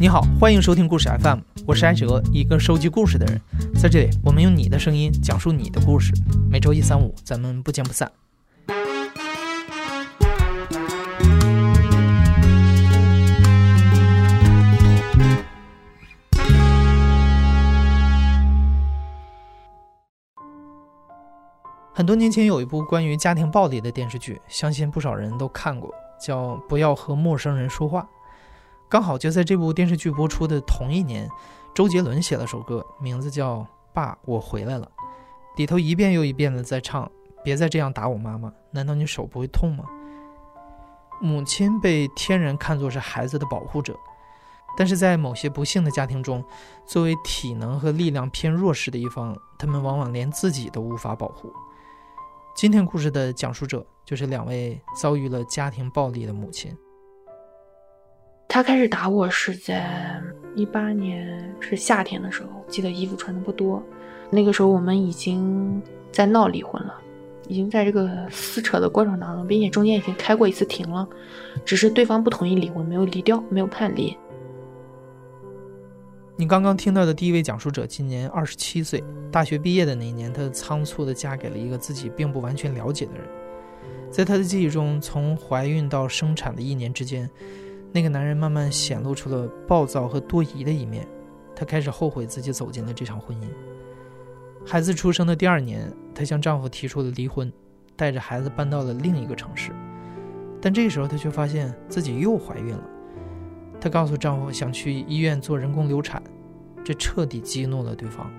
你好，欢迎收听故事 FM，我是艾哲，一个收集故事的人。在这里，我们用你的声音讲述你的故事。每周一、三、五，咱们不见不散。很多年前有一部关于家庭暴力的电视剧，相信不少人都看过，叫《不要和陌生人说话》。刚好就在这部电视剧播出的同一年，周杰伦写了首歌，名字叫《爸，我回来了》，里头一遍又一遍的在唱：“别再这样打我妈妈，难道你手不会痛吗？”母亲被天然看作是孩子的保护者，但是在某些不幸的家庭中，作为体能和力量偏弱势的一方，他们往往连自己都无法保护。今天故事的讲述者就是两位遭遇了家庭暴力的母亲。他开始打我是在一八年，是夏天的时候，记得衣服穿的不多。那个时候我们已经在闹离婚了，已经在这个撕扯的过程当中，并且中间已经开过一次庭了，只是对方不同意离婚，没有离掉，没有判离。你刚刚听到的第一位讲述者今年二十七岁，大学毕业的那一年，她仓促的嫁给了一个自己并不完全了解的人。在她的记忆中，从怀孕到生产的一年之间。那个男人慢慢显露出了暴躁和多疑的一面，她开始后悔自己走进了这场婚姻。孩子出生的第二年，她向丈夫提出了离婚，带着孩子搬到了另一个城市。但这时候她却发现自己又怀孕了。她告诉丈夫想去医院做人工流产，这彻底激怒了对方。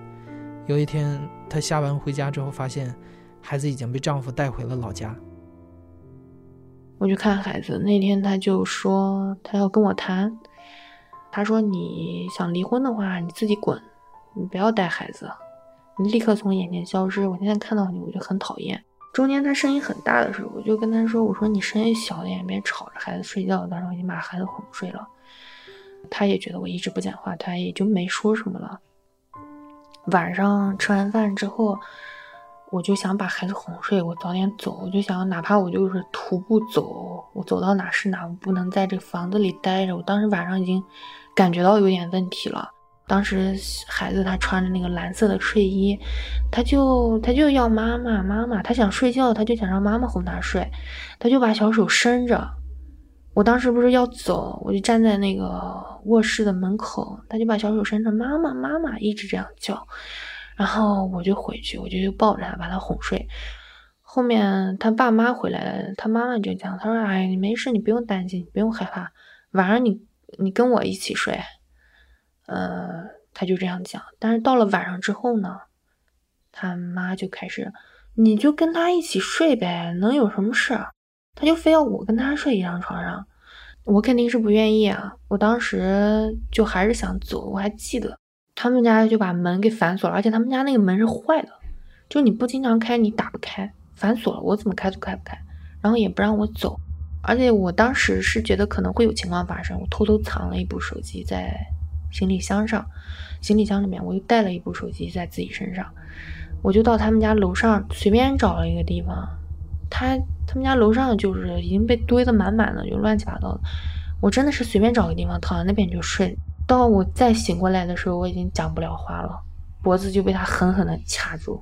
有一天，她下班回家之后，发现孩子已经被丈夫带回了老家。我去看孩子那天，他就说他要跟我谈。他说：“你想离婚的话，你自己滚，你不要带孩子，你立刻从眼前消失。我现在看到你，我就很讨厌。”中间他声音很大的时候，我就跟他说：“我说你声音小点，别吵着孩子睡觉。”当时我已经把孩子哄睡了。他也觉得我一直不讲话，他也就没说什么了。晚上吃完饭之后。我就想把孩子哄睡，我早点走。我就想，哪怕我就是徒步走，我走到哪是哪，我不能在这房子里待着。我当时晚上已经感觉到有点问题了。当时孩子他穿着那个蓝色的睡衣，他就他就要妈妈妈妈，他想睡觉，他就想让妈妈哄他睡，他就把小手伸着。我当时不是要走，我就站在那个卧室的门口，他就把小手伸着，妈妈妈妈，一直这样叫。然后我就回去，我就就抱着他，把他哄睡。后面他爸妈回来了，他妈妈就讲，他说：“哎，你没事，你不用担心，你不用害怕，晚上你你跟我一起睡。”呃，他就这样讲。但是到了晚上之后呢，他妈就开始，你就跟他一起睡呗，能有什么事？他就非要我跟他睡一张床上，我肯定是不愿意啊。我当时就还是想走，我还记得。他们家就把门给反锁了，而且他们家那个门是坏的，就你不经常开，你打不开，反锁了，我怎么开都开不开，然后也不让我走，而且我当时是觉得可能会有情况发生，我偷偷藏了一部手机在行李箱上，行李箱里面我又带了一部手机在自己身上，我就到他们家楼上随便找了一个地方，他他们家楼上就是已经被堆得满满的，就乱七八糟的，我真的是随便找个地方躺在那边就睡。到我再醒过来的时候，我已经讲不了话了，脖子就被他狠狠的掐住，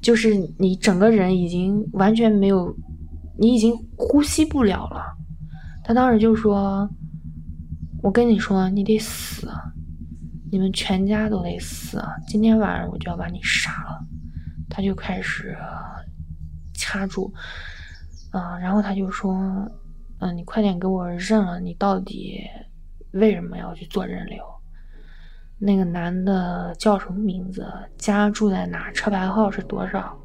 就是你整个人已经完全没有，你已经呼吸不了了。他当时就说：“我跟你说，你得死，你们全家都得死，今天晚上我就要把你杀了。”他就开始掐住，啊，然后他就说：“嗯，你快点给我认了，你到底。”为什么要去做人流？那个男的叫什么名字？家住在哪？车牌号是多少？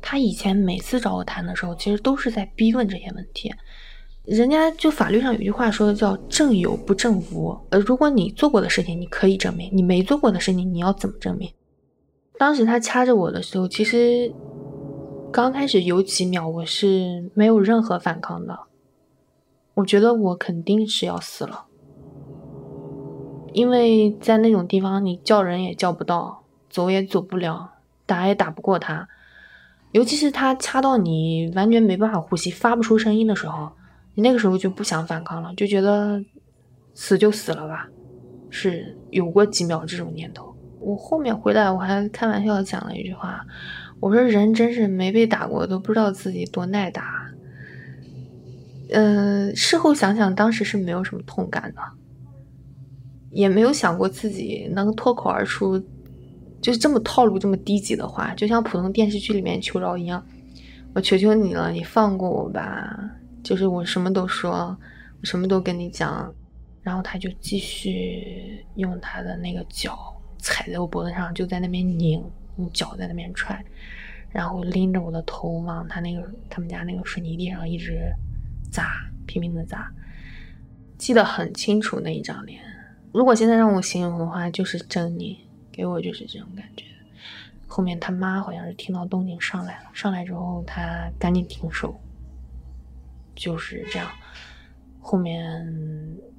他以前每次找我谈的时候，其实都是在逼问这些问题。人家就法律上有句话说的叫“证有不证无”。呃，如果你做过的事情你可以证明，你没做过的事情你要怎么证明？当时他掐着我的时候，其实刚开始有几秒我是没有任何反抗的。我觉得我肯定是要死了，因为在那种地方，你叫人也叫不到，走也走不了，打也打不过他。尤其是他掐到你完全没办法呼吸、发不出声音的时候，你那个时候就不想反抗了，就觉得死就死了吧，是有过几秒这种念头。我后面回来，我还开玩笑讲了一句话，我说人真是没被打过都不知道自己多耐打。嗯，事后想想，当时是没有什么痛感的，也没有想过自己能脱口而出，就是这么套路、这么低级的话，就像普通电视剧里面求饶一样。我求求你了，你放过我吧！就是我什么都说，我什么都跟你讲。然后他就继续用他的那个脚踩在我脖子上，就在那边拧，用脚在那边踹，然后拎着我的头往他那个他们家那个水泥地上一直。砸，拼命的砸，记得很清楚那一张脸。如果现在让我形容的话，就是狰狞，给我就是这种感觉。后面他妈好像是听到动静上来了，上来之后他赶紧停手，就是这样。后面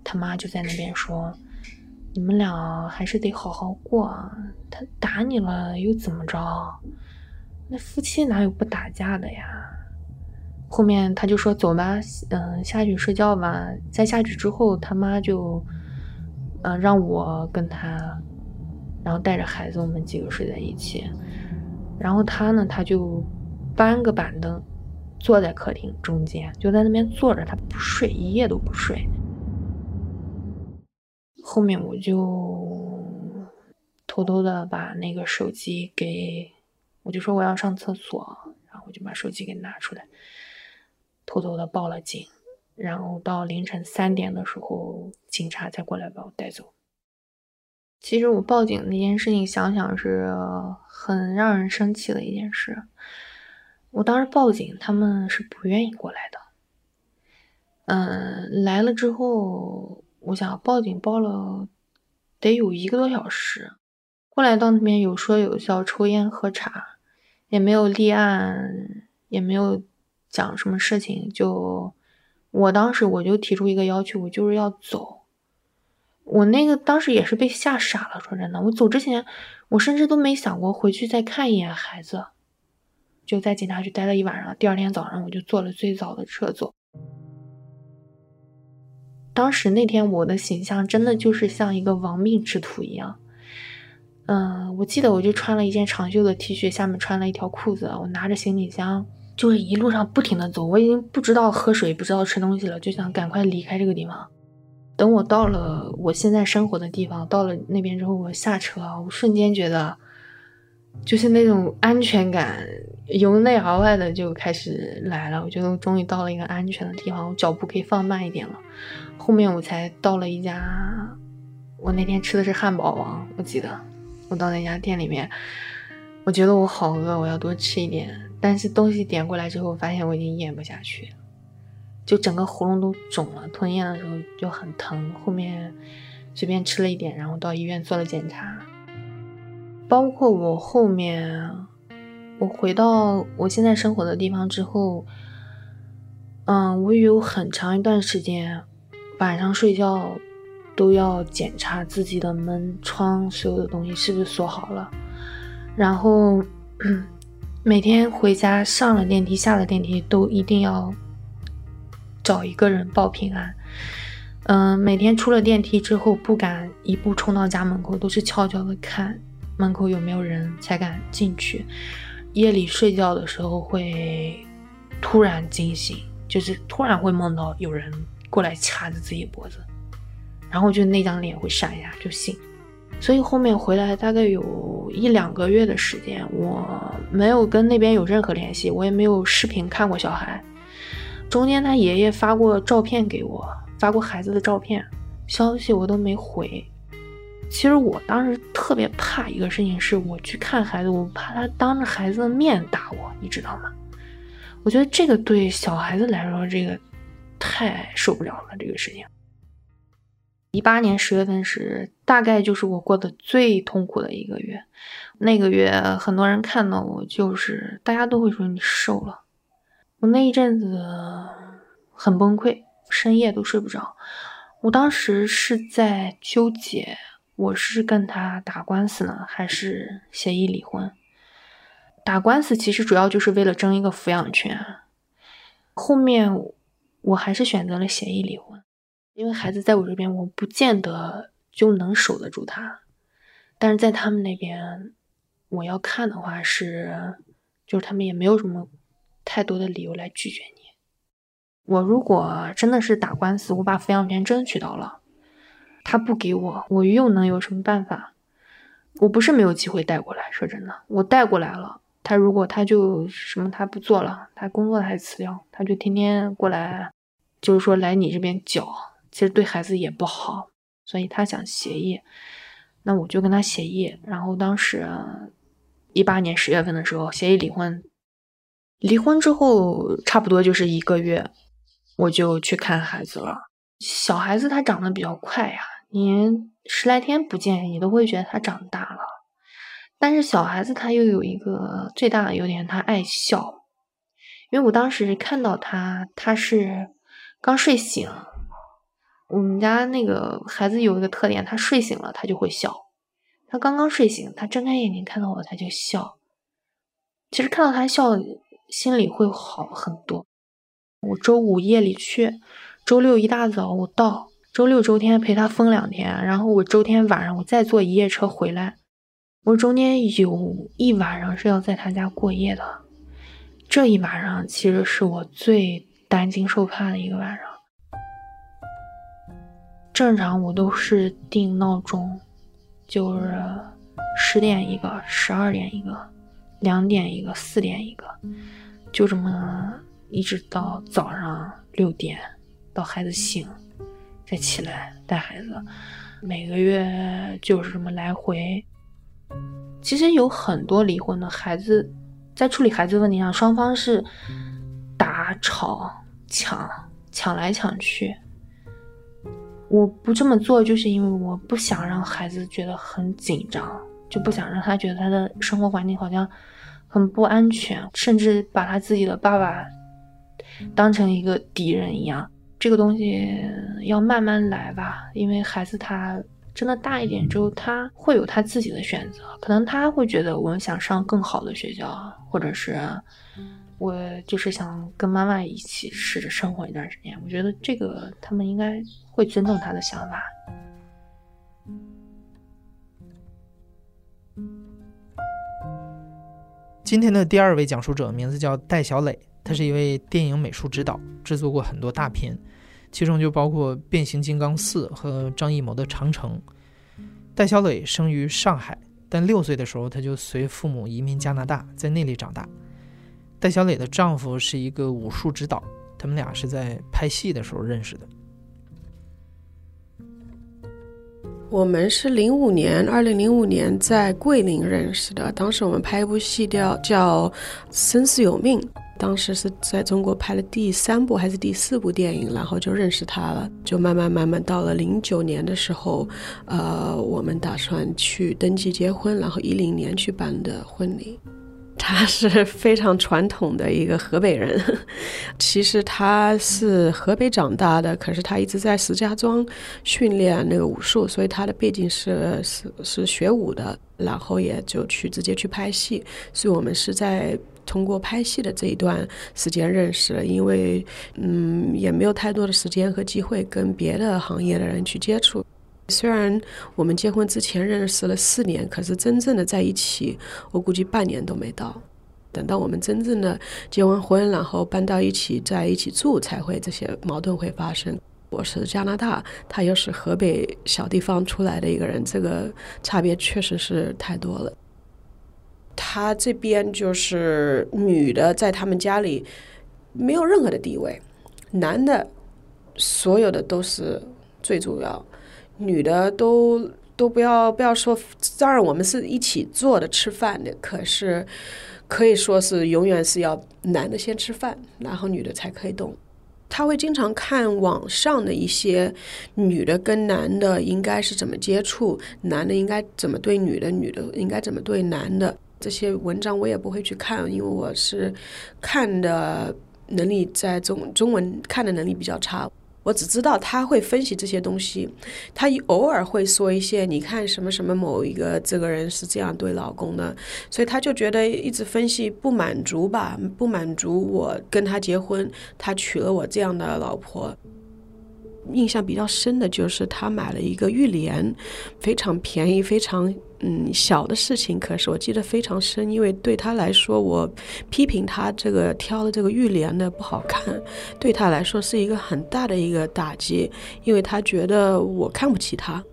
他妈就在那边说：“你们俩还是得好好过，他打你了又怎么着？那夫妻哪有不打架的呀？”后面他就说走吧，嗯，下去睡觉吧。在下去之后，他妈就，嗯，让我跟他，然后带着孩子，我们几个睡在一起。然后他呢，他就搬个板凳，坐在客厅中间，就在那边坐着，他不睡，一夜都不睡。后面我就偷偷的把那个手机给，我就说我要上厕所，然后我就把手机给拿出来。偷偷的报了警，然后到凌晨三点的时候，警察才过来把我带走。其实我报警那件事情，想想是很让人生气的一件事。我当时报警，他们是不愿意过来的。嗯，来了之后，我想报警报了得有一个多小时，过来到那边有说有笑，抽烟喝茶，也没有立案，也没有。讲什么事情？就我当时我就提出一个要求，我就是要走。我那个当时也是被吓傻了。说真的，我走之前，我甚至都没想过回去再看一眼孩子，就在警察局待了一晚上。第二天早上，我就坐了最早的车走。当时那天我的形象真的就是像一个亡命之徒一样。嗯，我记得我就穿了一件长袖的 T 恤，下面穿了一条裤子，我拿着行李箱。就是一路上不停的走，我已经不知道喝水，不知道吃东西了，就想赶快离开这个地方。等我到了我现在生活的地方，到了那边之后，我下车，我瞬间觉得，就是那种安全感由内而外的就开始来了。我觉得我终于到了一个安全的地方，我脚步可以放慢一点了。后面我才到了一家，我那天吃的是汉堡王，我记得我到那家店里面，我觉得我好饿，我要多吃一点。但是东西点过来之后，发现我已经咽不下去，就整个喉咙都肿了，吞咽的时候就很疼。后面随便吃了一点，然后到医院做了检查。包括我后面，我回到我现在生活的地方之后，嗯，我有很长一段时间晚上睡觉都要检查自己的门窗所有的东西是不是锁好了，然后。每天回家上了电梯下了电梯都一定要找一个人报平安。嗯，每天出了电梯之后不敢一步冲到家门口，都是悄悄的看门口有没有人才敢进去。夜里睡觉的时候会突然惊醒，就是突然会梦到有人过来掐着自己脖子，然后就那张脸会闪一下就醒。所以后面回来大概有一两个月的时间，我没有跟那边有任何联系，我也没有视频看过小孩。中间他爷爷发过照片给我，发过孩子的照片，消息我都没回。其实我当时特别怕一个事情，是我去看孩子，我怕他当着孩子的面打我，你知道吗？我觉得这个对小孩子来说，这个太受不了了，这个事情。一八年十月份是大概就是我过得最痛苦的一个月，那个月很多人看到我就是大家都会说你瘦了，我那一阵子很崩溃，深夜都睡不着。我当时是在纠结，我是跟他打官司呢，还是协议离婚？打官司其实主要就是为了争一个抚养权，后面我还是选择了协议离婚。因为孩子在我这边，我不见得就能守得住他，但是在他们那边，我要看的话是，就是他们也没有什么太多的理由来拒绝你。我如果真的是打官司，我把抚养权争取到了，他不给我，我又能有什么办法？我不是没有机会带过来，说真的，我带过来了。他如果他就什么他不做了，他工作还辞掉，他就天天过来，就是说来你这边搅。其实对孩子也不好，所以他想协议，那我就跟他协议。然后当时一八年十月份的时候协议离婚，离婚之后差不多就是一个月，我就去看孩子了。小孩子他长得比较快呀，你十来天不见，你都会觉得他长大了。但是小孩子他又有一个最大的优点，他爱笑。因为我当时看到他，他是刚睡醒。我们家那个孩子有一个特点，他睡醒了他就会笑。他刚刚睡醒，他睁开眼睛看到我他就笑。其实看到他笑，心里会好很多。我周五夜里去，周六一大早我到，周六周天陪他疯两天，然后我周天晚上我再坐一夜车回来。我中间有一晚上是要在他家过夜的，这一晚上其实是我最担惊受怕的一个晚上。正常我都是定闹钟，就是十点一个，十二点一个，两点一个，四点一个，就这么一直到早上六点，到孩子醒再起来带孩子。每个月就是这么来回。其实有很多离婚的孩子，在处理孩子问题上，双方是打、吵、抢，抢来抢去。我不这么做，就是因为我不想让孩子觉得很紧张，就不想让他觉得他的生活环境好像很不安全，甚至把他自己的爸爸当成一个敌人一样。这个东西要慢慢来吧，因为孩子他真的大一点之后，他会有他自己的选择，可能他会觉得我们想上更好的学校，或者是。我就是想跟妈妈一起试着生活一段时间，我觉得这个他们应该会尊重他的想法。今天的第二位讲述者名字叫戴小磊，他是一位电影美术指导，制作过很多大片，其中就包括《变形金刚四》和张艺谋的《长城》。戴小磊生于上海，但六岁的时候他就随父母移民加拿大，在那里长大。戴小磊的丈夫是一个武术指导，他们俩是在拍戏的时候认识的。我们是零五年，二零零五年在桂林认识的。当时我们拍一部戏叫叫《生死有命》，当时是在中国拍了第三部还是第四部电影，然后就认识他了。就慢慢慢慢到了零九年的时候，呃，我们打算去登记结婚，然后一零年去办的婚礼。他是非常传统的一个河北人，其实他是河北长大的，可是他一直在石家庄训练那个武术，所以他的背景是是是学武的，然后也就去直接去拍戏，所以我们是在通过拍戏的这一段时间认识，因为嗯也没有太多的时间和机会跟别的行业的人去接触。虽然我们结婚之前认识了四年，可是真正的在一起，我估计半年都没到。等到我们真正的结完婚，然后搬到一起，在一起住，才会这些矛盾会发生。我是加拿大，他又是河北小地方出来的一个人，这个差别确实是太多了。他这边就是女的在他们家里没有任何的地位，男的所有的都是最主要。女的都都不要不要说，当然我们是一起做的吃饭的，可是可以说是永远是要男的先吃饭，然后女的才可以动。他会经常看网上的一些女的跟男的应该是怎么接触，男的应该怎么对女的，女的应该怎么对男的这些文章，我也不会去看，因为我是看的能力在中中文看的能力比较差。我只知道他会分析这些东西，他偶尔会说一些，你看什么什么某一个这个人是这样对老公的，所以他就觉得一直分析不满足吧，不满足我跟他结婚，他娶了我这样的老婆。印象比较深的就是他买了一个浴帘，非常便宜，非常嗯小的事情，可是我记得非常深，因为对他来说，我批评他这个挑的这个玉帘的不好看，对他来说是一个很大的一个打击，因为他觉得我看不起他。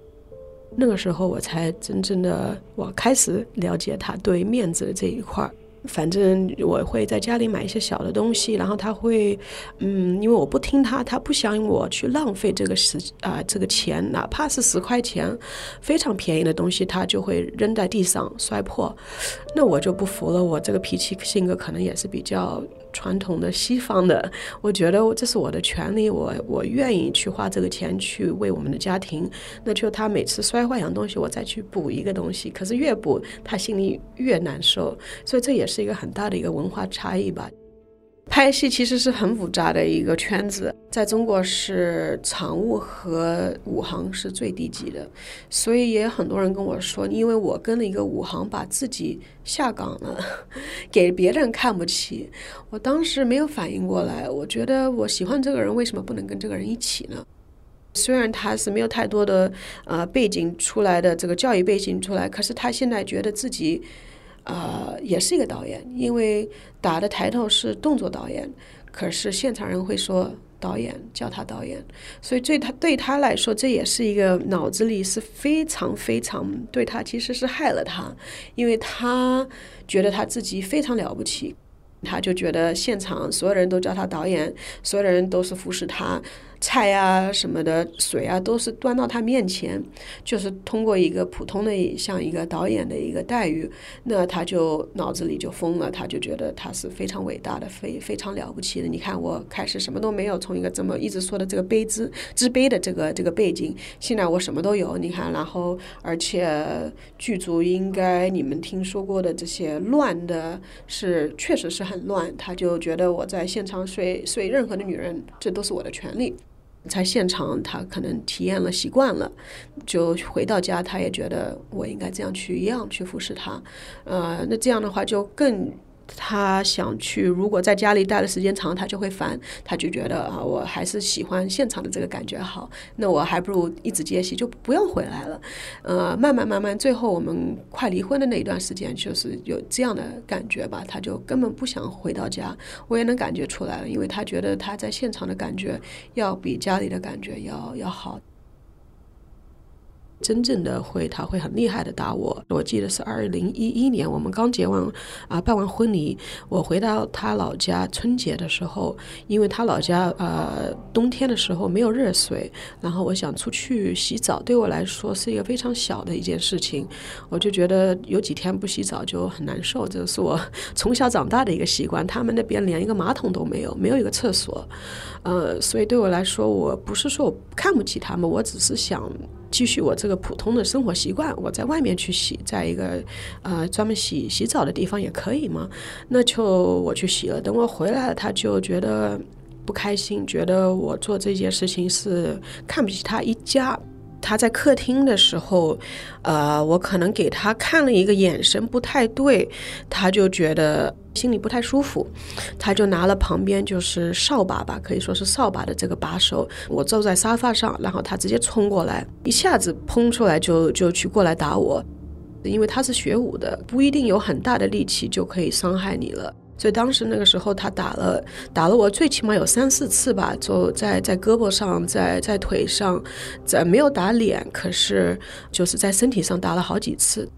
那个时候我才真正的我开始了解他对面子的这一块儿。反正我会在家里买一些小的东西，然后他会，嗯，因为我不听他，他不想我去浪费这个时啊这个钱，哪怕是十块钱，非常便宜的东西，他就会扔在地上摔破，那我就不服了。我这个脾气性格可能也是比较传统的西方的，我觉得这是我的权利，我我愿意去花这个钱去为我们的家庭。那就他每次摔坏一样东西，我再去补一个东西，可是越补他心里越难受，所以这也是。一个很大的一个文化差异吧。拍戏其实是很复杂的一个圈子，在中国是场务和武行是最低级的，所以也有很多人跟我说，因为我跟了一个武行，把自己下岗了，给别人看不起。我当时没有反应过来，我觉得我喜欢这个人，为什么不能跟这个人一起呢？虽然他是没有太多的呃背景出来的这个教育背景出来，可是他现在觉得自己。呃，也是一个导演，因为打的抬头是动作导演，可是现场人会说导演叫他导演，所以对他对他来说，这也是一个脑子里是非常非常对他其实是害了他，因为他觉得他自己非常了不起，他就觉得现场所有人都叫他导演，所有人都是服侍他。菜啊什么的，水啊都是端到他面前，就是通过一个普通的像一个导演的一个待遇，那他就脑子里就疯了，他就觉得他是非常伟大的，非非常了不起的。你看我开始什么都没有，从一个这么一直说的这个卑之之卑的这个这个背景，现在我什么都有。你看，然后而且剧组应该你们听说过的这些乱的，是确实是很乱。他就觉得我在现场睡睡任何的女人，这都是我的权利。在现场，他可能体验了习惯了，就回到家，他也觉得我应该这样去一样去服侍他，呃，那这样的话就更。他想去，如果在家里待的时间长，他就会烦，他就觉得啊，我还是喜欢现场的这个感觉好，那我还不如一直接戏，就不用回来了。呃，慢慢慢慢，最后我们快离婚的那一段时间，就是有这样的感觉吧，他就根本不想回到家，我也能感觉出来了，因为他觉得他在现场的感觉要比家里的感觉要要好。真正的会，他会很厉害的打我。我记得是二零一一年，我们刚结完啊，办完婚礼，我回到他老家春节的时候，因为他老家呃冬天的时候没有热水，然后我想出去洗澡，对我来说是一个非常小的一件事情，我就觉得有几天不洗澡就很难受，这是我从小长大的一个习惯。他们那边连一个马桶都没有，没有一个厕所，呃，所以对我来说，我不是说我看不起他们，我只是想。继续我这个普通的生活习惯，我在外面去洗，在一个呃专门洗洗澡的地方也可以吗？那就我去洗了。等我回来了，他就觉得不开心，觉得我做这件事情是看不起他一家。他在客厅的时候，呃，我可能给他看了一个眼神不太对，他就觉得心里不太舒服，他就拿了旁边就是扫把吧，可以说是扫把的这个把手，我坐在沙发上，然后他直接冲过来，一下子砰出来就就去过来打我，因为他是学武的，不一定有很大的力气就可以伤害你了。所以当时那个时候，他打了打了我，最起码有三四次吧，就在在胳膊上，在在腿上，在没有打脸，可是就是在身体上打了好几次。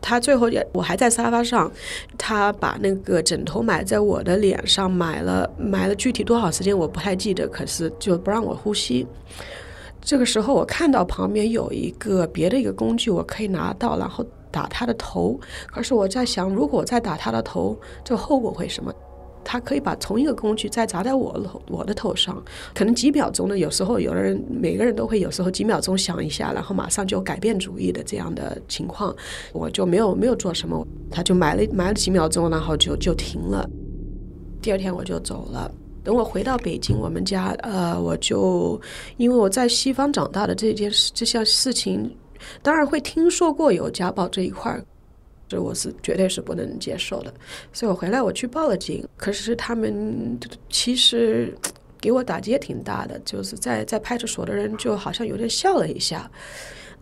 他最后也，我还在沙发上，他把那个枕头埋在我的脸上，埋了埋了，具体多少时间我不太记得，可是就不让我呼吸。这个时候我看到旁边有一个别的一个工具，我可以拿到，然后。打他的头，可是我在想，如果再打他的头，这后果会什么？他可以把同一个工具再砸在我头我的头上，可能几秒钟呢？有时候有的人每个人都会有时候几秒钟想一下，然后马上就改变主意的这样的情况，我就没有没有做什么，他就埋了埋了几秒钟，然后就就停了。第二天我就走了。等我回到北京，我们家呃，我就因为我在西方长大的这件事这项事情。当然会听说过有家暴这一块儿，这我是绝对是不能接受的。所以我回来我去报了警，可是他们其实给我打击也挺大的，就是在在派出所的人就好像有点笑了一下，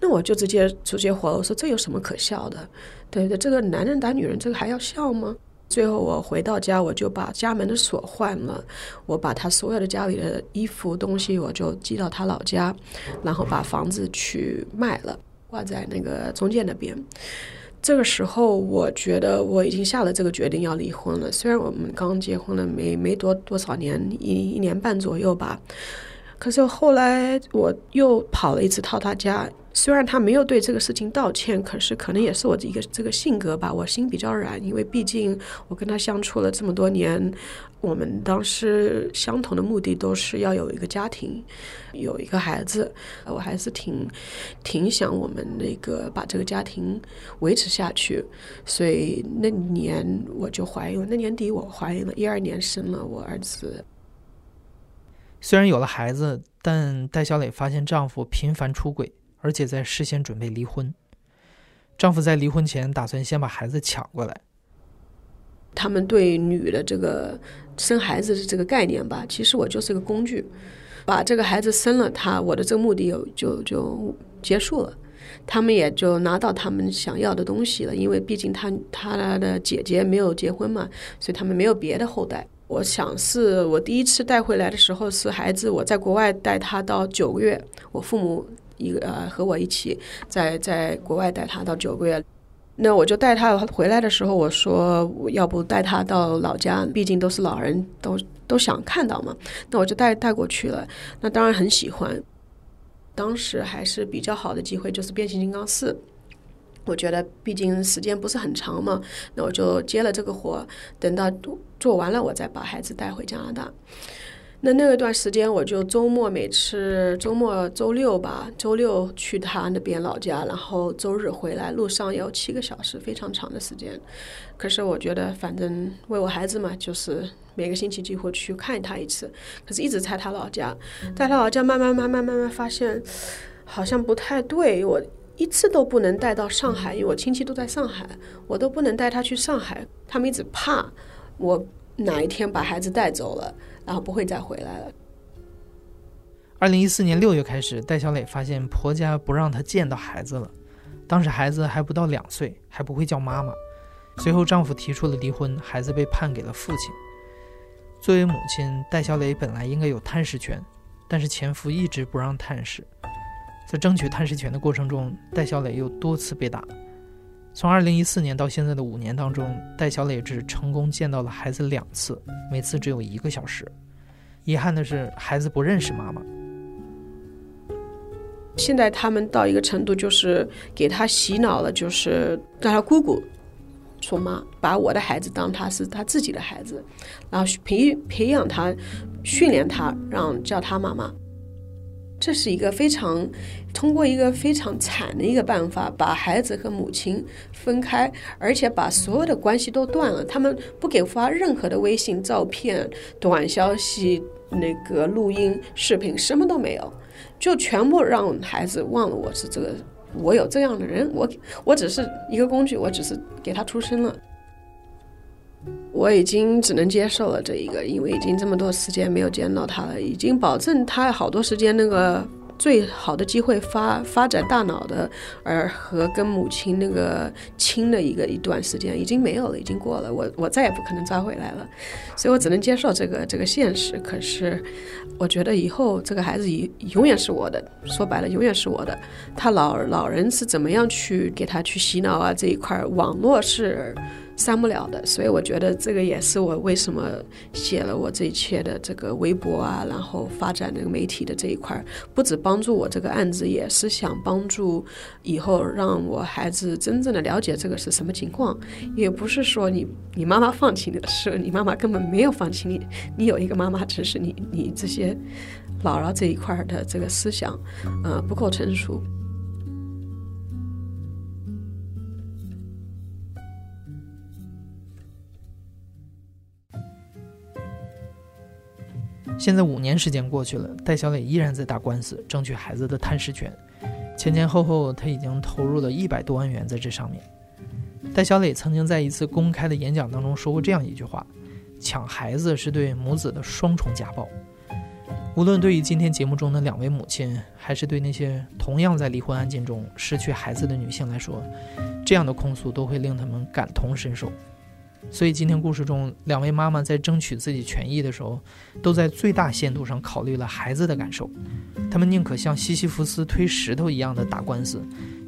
那我就直接直接火了，我说这有什么可笑的？对对？这个男人打女人，这个还要笑吗？最后我回到家，我就把家门的锁换了，我把他所有的家里的衣服东西，我就寄到他老家，然后把房子去卖了，挂在那个中介那边。这个时候，我觉得我已经下了这个决定要离婚了。虽然我们刚结婚了没没多多少年，一一年半左右吧，可是后来我又跑了一次到他家。虽然他没有对这个事情道歉，可是可能也是我的一个这个性格吧，我心比较软，因为毕竟我跟他相处了这么多年，我们当时相同的目的都是要有一个家庭，有一个孩子，我还是挺挺想我们那个把这个家庭维持下去，所以那年我就怀孕，那年底我怀孕了，一二年生了我儿子。虽然有了孩子，但戴小磊发现丈夫频繁出轨。而且在事先准备离婚，丈夫在离婚前打算先把孩子抢过来。他们对女的这个生孩子的这个概念吧，其实我就是个工具，把这个孩子生了，他我的这个目的有就就结束了，他们也就拿到他们想要的东西了。因为毕竟他他的姐姐没有结婚嘛，所以他们没有别的后代。我想是我第一次带回来的时候是孩子，我在国外带他到九个月，我父母。一个呃，和我一起在在国外带他到九个月，那我就带他回来的时候，我说要不带他到老家，毕竟都是老人，都都想看到嘛。那我就带带过去了。那当然很喜欢。当时还是比较好的机会，就是变形金刚四。我觉得毕竟时间不是很长嘛，那我就接了这个活，等到做完了，我再把孩子带回加拿大。那那一段时间，我就周末每次周末周六吧，周六去他那边老家，然后周日回来，路上要七个小时，非常长的时间。可是我觉得，反正为我孩子嘛，就是每个星期几乎去看他一次。可是一直在他老家，在他老家慢慢慢慢慢慢发现，好像不太对。我一次都不能带到上海，因为我亲戚都在上海，我都不能带他去上海。他们一直怕我哪一天把孩子带走了。然后不会再回来了。二零一四年六月开始，戴小磊发现婆家不让他见到孩子了。当时孩子还不到两岁，还不会叫妈妈。随后丈夫提出了离婚，孩子被判给了父亲。作为母亲，戴小磊本来应该有探视权，但是前夫一直不让探视。在争取探视权的过程中，戴小磊又多次被打。从二零一四年到现在的五年当中，戴小磊只成功见到了孩子两次，每次只有一个小时。遗憾的是，孩子不认识妈妈。现在他们到一个程度，就是给他洗脑了，就是让他姑姑说妈，把我的孩子当他是他自己的孩子，然后培培养他，训练他，让叫他妈妈。这是一个非常通过一个非常惨的一个办法，把孩子和母亲分开，而且把所有的关系都断了。他们不给发任何的微信、照片、短消息、那个录音、视频，什么都没有，就全部让孩子忘了我是这个，我有这样的人，我我只是一个工具，我只是给他出生了。我已经只能接受了这一个，因为已经这么多时间没有见到他了，已经保证他好多时间那个最好的机会发发展大脑的，而和跟母亲那个亲的一个一段时间已经没有了，已经过了，我我再也不可能抓回来了，所以我只能接受这个这个现实。可是我觉得以后这个孩子永永远是我的，说白了永远是我的。他老老人是怎么样去给他去洗脑啊这一块，网络是。删不了的，所以我觉得这个也是我为什么写了我这一切的这个微博啊，然后发展那个媒体的这一块，不止帮助我这个案子，也是想帮助以后让我孩子真正的了解这个是什么情况。也不是说你你妈妈放弃你的事，你妈妈根本没有放弃你，你有一个妈妈，只是你你这些姥姥这一块的这个思想，呃，不够成熟。现在五年时间过去了，戴小磊依然在打官司，争取孩子的探视权。前前后后，他已经投入了一百多万元在这上面。戴小磊曾经在一次公开的演讲当中说过这样一句话：“抢孩子是对母子的双重家暴。”无论对于今天节目中的两位母亲，还是对那些同样在离婚案件中失去孩子的女性来说，这样的控诉都会令他们感同身受。所以，今天故事中两位妈妈在争取自己权益的时候，都在最大限度上考虑了孩子的感受。他们宁可像西西弗斯推石头一样的打官司，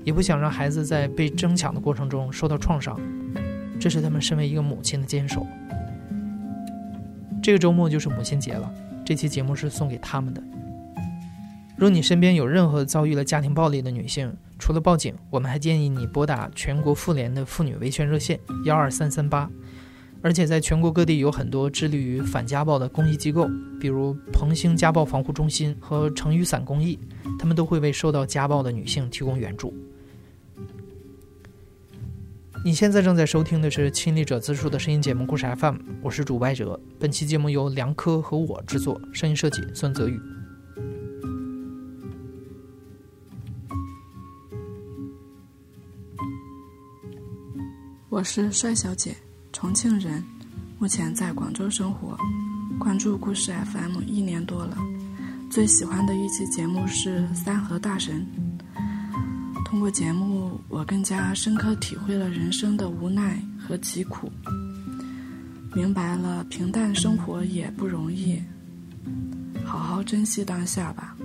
也不想让孩子在被争抢的过程中受到创伤。这是他们身为一个母亲的坚守。这个周末就是母亲节了。这期节目是送给他们的。若你身边有任何遭遇了家庭暴力的女性，除了报警，我们还建议你拨打全国妇联的妇女维权热线幺二三三八。而且在全国各地有很多致力于反家暴的公益机构，比如鹏兴家暴防护中心和成雨伞公益，他们都会为受到家暴的女性提供援助。你现在正在收听的是亲历者自述的声音节目《故事 FM》，我是主播哲。本期节目由梁科和我制作，声音设计孙泽宇。我是帅小姐，重庆人，目前在广州生活，关注故事 FM 一年多了。最喜欢的一期节目是《三和大神》。通过节目，我更加深刻体会了人生的无奈和疾苦，明白了平淡生活也不容易，好好珍惜当下吧。